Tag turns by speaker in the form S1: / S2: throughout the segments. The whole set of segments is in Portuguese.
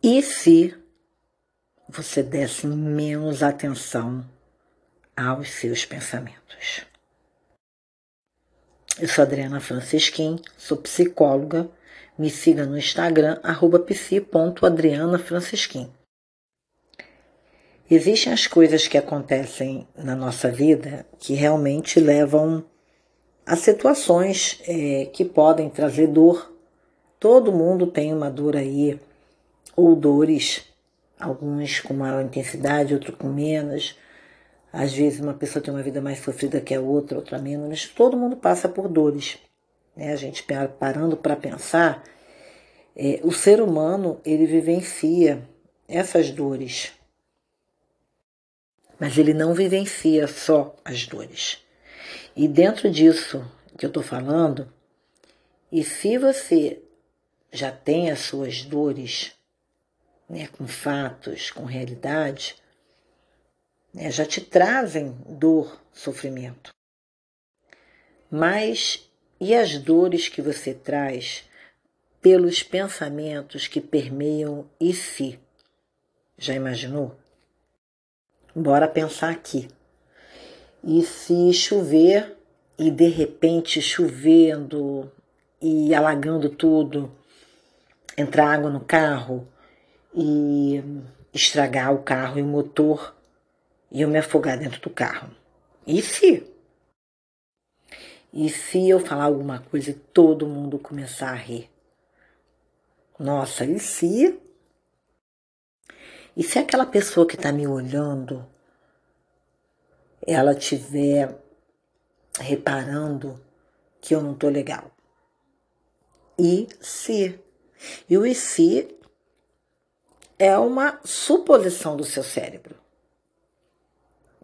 S1: E se você desse menos atenção aos seus pensamentos? Eu sou Adriana Francisquim, sou psicóloga. Me siga no Instagram, arroba psi.adrianafrancisquim. Existem as coisas que acontecem na nossa vida que realmente levam a situações é, que podem trazer dor. Todo mundo tem uma dor aí, ou dores, alguns com maior intensidade, outros com menos às vezes uma pessoa tem uma vida mais sofrida que a outra, outra menos, mas todo mundo passa por dores. Né? A gente parando para pensar, é, o ser humano ele vivencia essas dores, mas ele não vivencia só as dores. E dentro disso que eu estou falando, e se você já tem as suas dores, né, com fatos, com realidade, né, já te trazem dor, sofrimento. Mas e as dores que você traz pelos pensamentos que permeiam e se? Já imaginou? Bora pensar aqui. E se chover e de repente chovendo e alagando tudo, entrar água no carro e estragar o carro e o motor e eu me afogar dentro do carro. E se? E se eu falar alguma coisa e todo mundo começar a rir? Nossa, e se? E se aquela pessoa que está me olhando, ela estiver reparando que eu não tô legal? E se? E o e se é uma suposição do seu cérebro.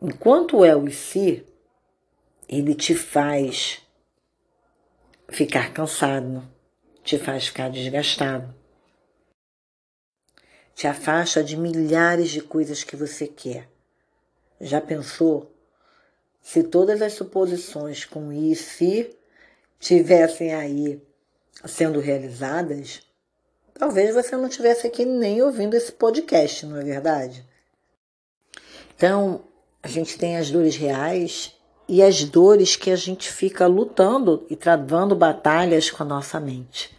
S1: Enquanto é o e si, ele te faz ficar cansado, te faz ficar desgastado, te afasta de milhares de coisas que você quer. Já pensou se todas as suposições com e se tivessem aí sendo realizadas? Talvez você não tivesse aqui nem ouvindo esse podcast, não é verdade? Então, a gente tem as dores reais e as dores que a gente fica lutando e travando batalhas com a nossa mente.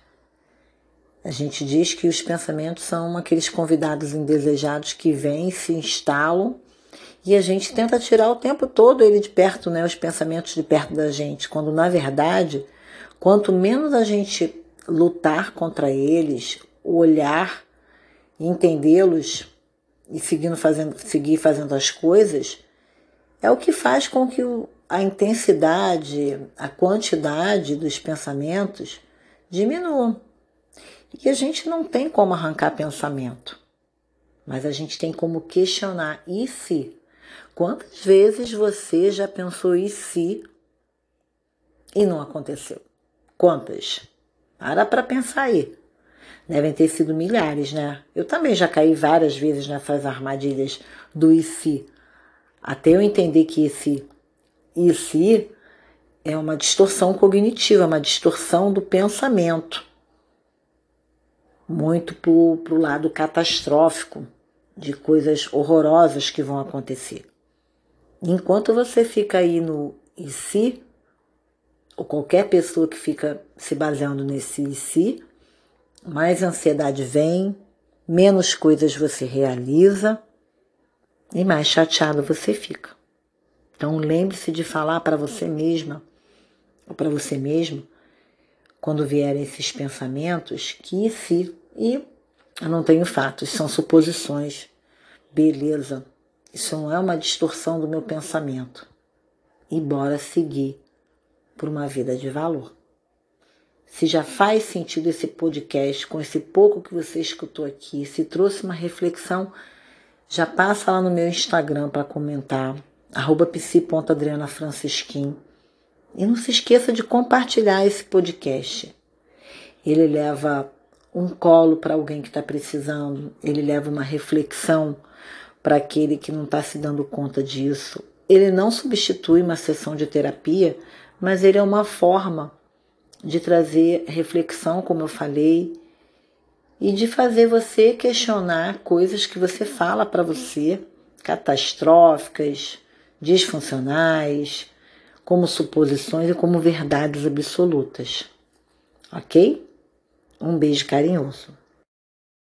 S1: A gente diz que os pensamentos são aqueles convidados indesejados que vêm, se instalam e a gente tenta tirar o tempo todo ele de perto, né, os pensamentos de perto da gente, quando na verdade, quanto menos a gente lutar contra eles, olhar, entendê-los e seguindo fazendo, seguir fazendo as coisas, é o que faz com que a intensidade, a quantidade dos pensamentos diminuam. E a gente não tem como arrancar pensamento, mas a gente tem como questionar e se? Quantas vezes você já pensou e se e não aconteceu? Quantas? Para para pensar aí. Devem ter sido milhares, né? Eu também já caí várias vezes nessas armadilhas do e se. Até eu entender que esse e se é uma distorção cognitiva, uma distorção do pensamento. Muito para o lado catastrófico, de coisas horrorosas que vão acontecer. Enquanto você fica aí no e se, ou qualquer pessoa que fica se baseando nesse e se, mais ansiedade vem, menos coisas você realiza e mais chateado você fica. Então lembre-se de falar para você mesma ou para você mesmo quando vierem esses pensamentos que se e eu não tenho fatos, são suposições. Beleza. Isso não é uma distorção do meu pensamento. E bora seguir por uma vida de valor. Se já faz sentido esse podcast, com esse pouco que você escutou aqui, se trouxe uma reflexão, já passa lá no meu Instagram para comentar, arroba psi.adrianafrancisquim. E não se esqueça de compartilhar esse podcast. Ele leva um colo para alguém que está precisando, ele leva uma reflexão para aquele que não está se dando conta disso. Ele não substitui uma sessão de terapia, mas ele é uma forma de trazer reflexão, como eu falei, e de fazer você questionar coisas que você fala para você, catastróficas, disfuncionais, como suposições e como verdades absolutas. Ok? Um beijo carinhoso.